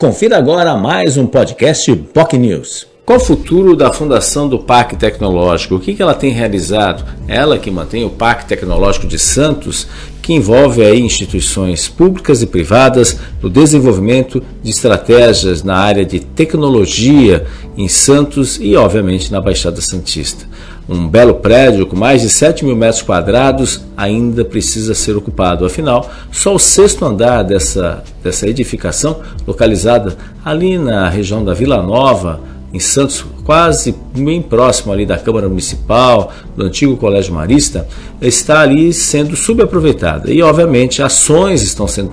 Confira agora mais um podcast POC News. Qual o futuro da fundação do Parque Tecnológico? O que, que ela tem realizado? Ela que mantém o Parque Tecnológico de Santos, que envolve aí instituições públicas e privadas no desenvolvimento de estratégias na área de tecnologia em Santos e, obviamente, na Baixada Santista. Um belo prédio com mais de 7 mil metros quadrados ainda precisa ser ocupado. Afinal, só o sexto andar dessa, dessa edificação, localizada ali na região da Vila Nova, em Santos, quase bem próximo ali da Câmara Municipal, do antigo Colégio Marista, está ali sendo subaproveitada. E, obviamente, ações estão sendo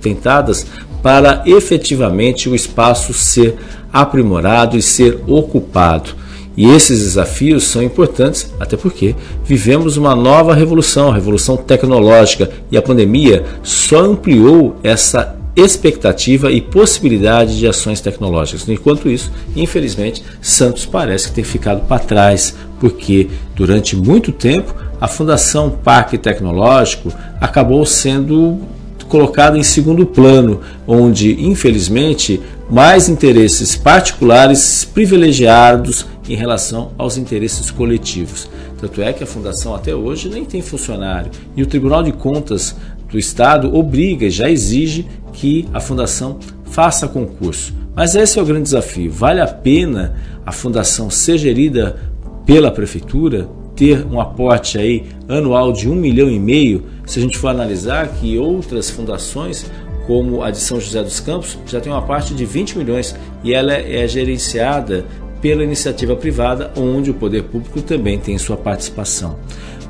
tentadas para efetivamente o espaço ser aprimorado e ser ocupado. E esses desafios são importantes, até porque vivemos uma nova revolução, a revolução tecnológica, e a pandemia só ampliou essa expectativa e possibilidade de ações tecnológicas. Enquanto isso, infelizmente, Santos parece que tem ficado para trás, porque durante muito tempo a Fundação Parque Tecnológico acabou sendo colocada em segundo plano, onde, infelizmente, mais interesses particulares privilegiados em relação aos interesses coletivos. Tanto é que a fundação até hoje nem tem funcionário e o Tribunal de Contas do Estado obriga e já exige que a fundação faça concurso. Mas esse é o grande desafio. Vale a pena a fundação ser gerida pela prefeitura, ter um aporte aí anual de um milhão e meio, se a gente for analisar que outras fundações como a de São José dos Campos já tem uma parte de 20 milhões e ela é gerenciada pela iniciativa privada, onde o poder público também tem sua participação.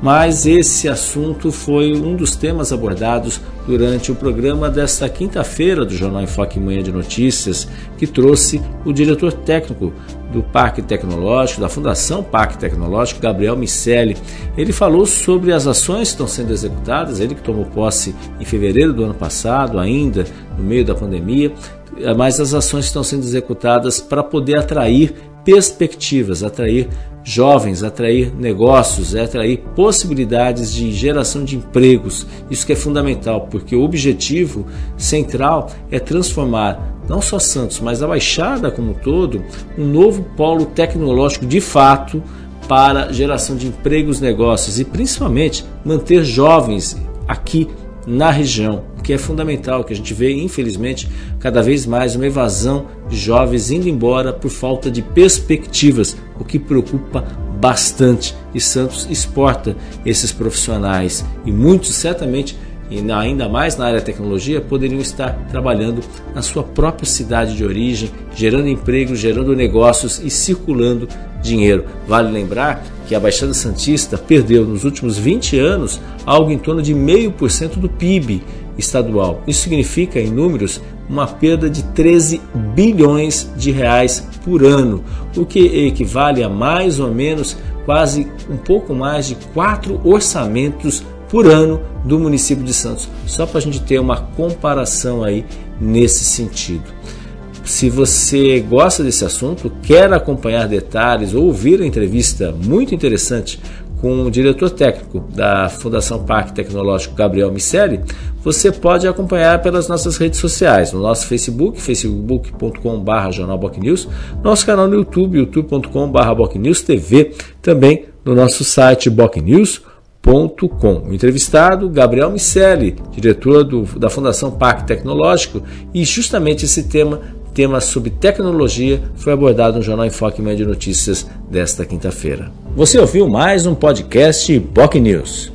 Mas esse assunto foi um dos temas abordados durante o programa desta quinta-feira do Jornal Enfoque Manhã de Notícias, que trouxe o diretor técnico do Parque Tecnológico, da Fundação Parque Tecnológico, Gabriel Micelli. Ele falou sobre as ações que estão sendo executadas, ele que tomou posse em fevereiro do ano passado, ainda no meio da pandemia, mas as ações estão sendo executadas para poder atrair perspectivas, atrair jovens, atrair negócios, atrair possibilidades de geração de empregos. Isso que é fundamental, porque o objetivo central é transformar não só Santos, mas a Baixada como um todo, um novo polo tecnológico de fato para geração de empregos, negócios e principalmente manter jovens aqui na região, o que é fundamental, que a gente vê, infelizmente, cada vez mais uma evasão de jovens indo embora por falta de perspectivas, o que preocupa bastante. E Santos exporta esses profissionais e muitos certamente e ainda mais na área da tecnologia poderiam estar trabalhando na sua própria cidade de origem, gerando empregos, gerando negócios e circulando dinheiro. Vale lembrar que a Baixada Santista perdeu nos últimos 20 anos algo em torno de 0,5% do PIB estadual. Isso significa, em números, uma perda de 13 bilhões de reais por ano, o que equivale a mais ou menos quase um pouco mais de quatro orçamentos por ano do município de Santos, só para a gente ter uma comparação aí nesse sentido. Se você gosta desse assunto, quer acompanhar detalhes ou ouvir a entrevista muito interessante com o diretor técnico da Fundação Parque Tecnológico Gabriel Miceli, você pode acompanhar pelas nossas redes sociais, no nosso Facebook, facebook.com.br jornalbocnews, nosso canal no YouTube, youtube.com.br TV, também no nosso site bocnews.com. O entrevistado, Gabriel Miceli, diretor do, da Fundação Parque Tecnológico, e justamente esse tema tema sobre tecnologia foi abordado no Jornal Enfoque Média Notícias desta quinta-feira. Você ouviu mais um podcast Boc News.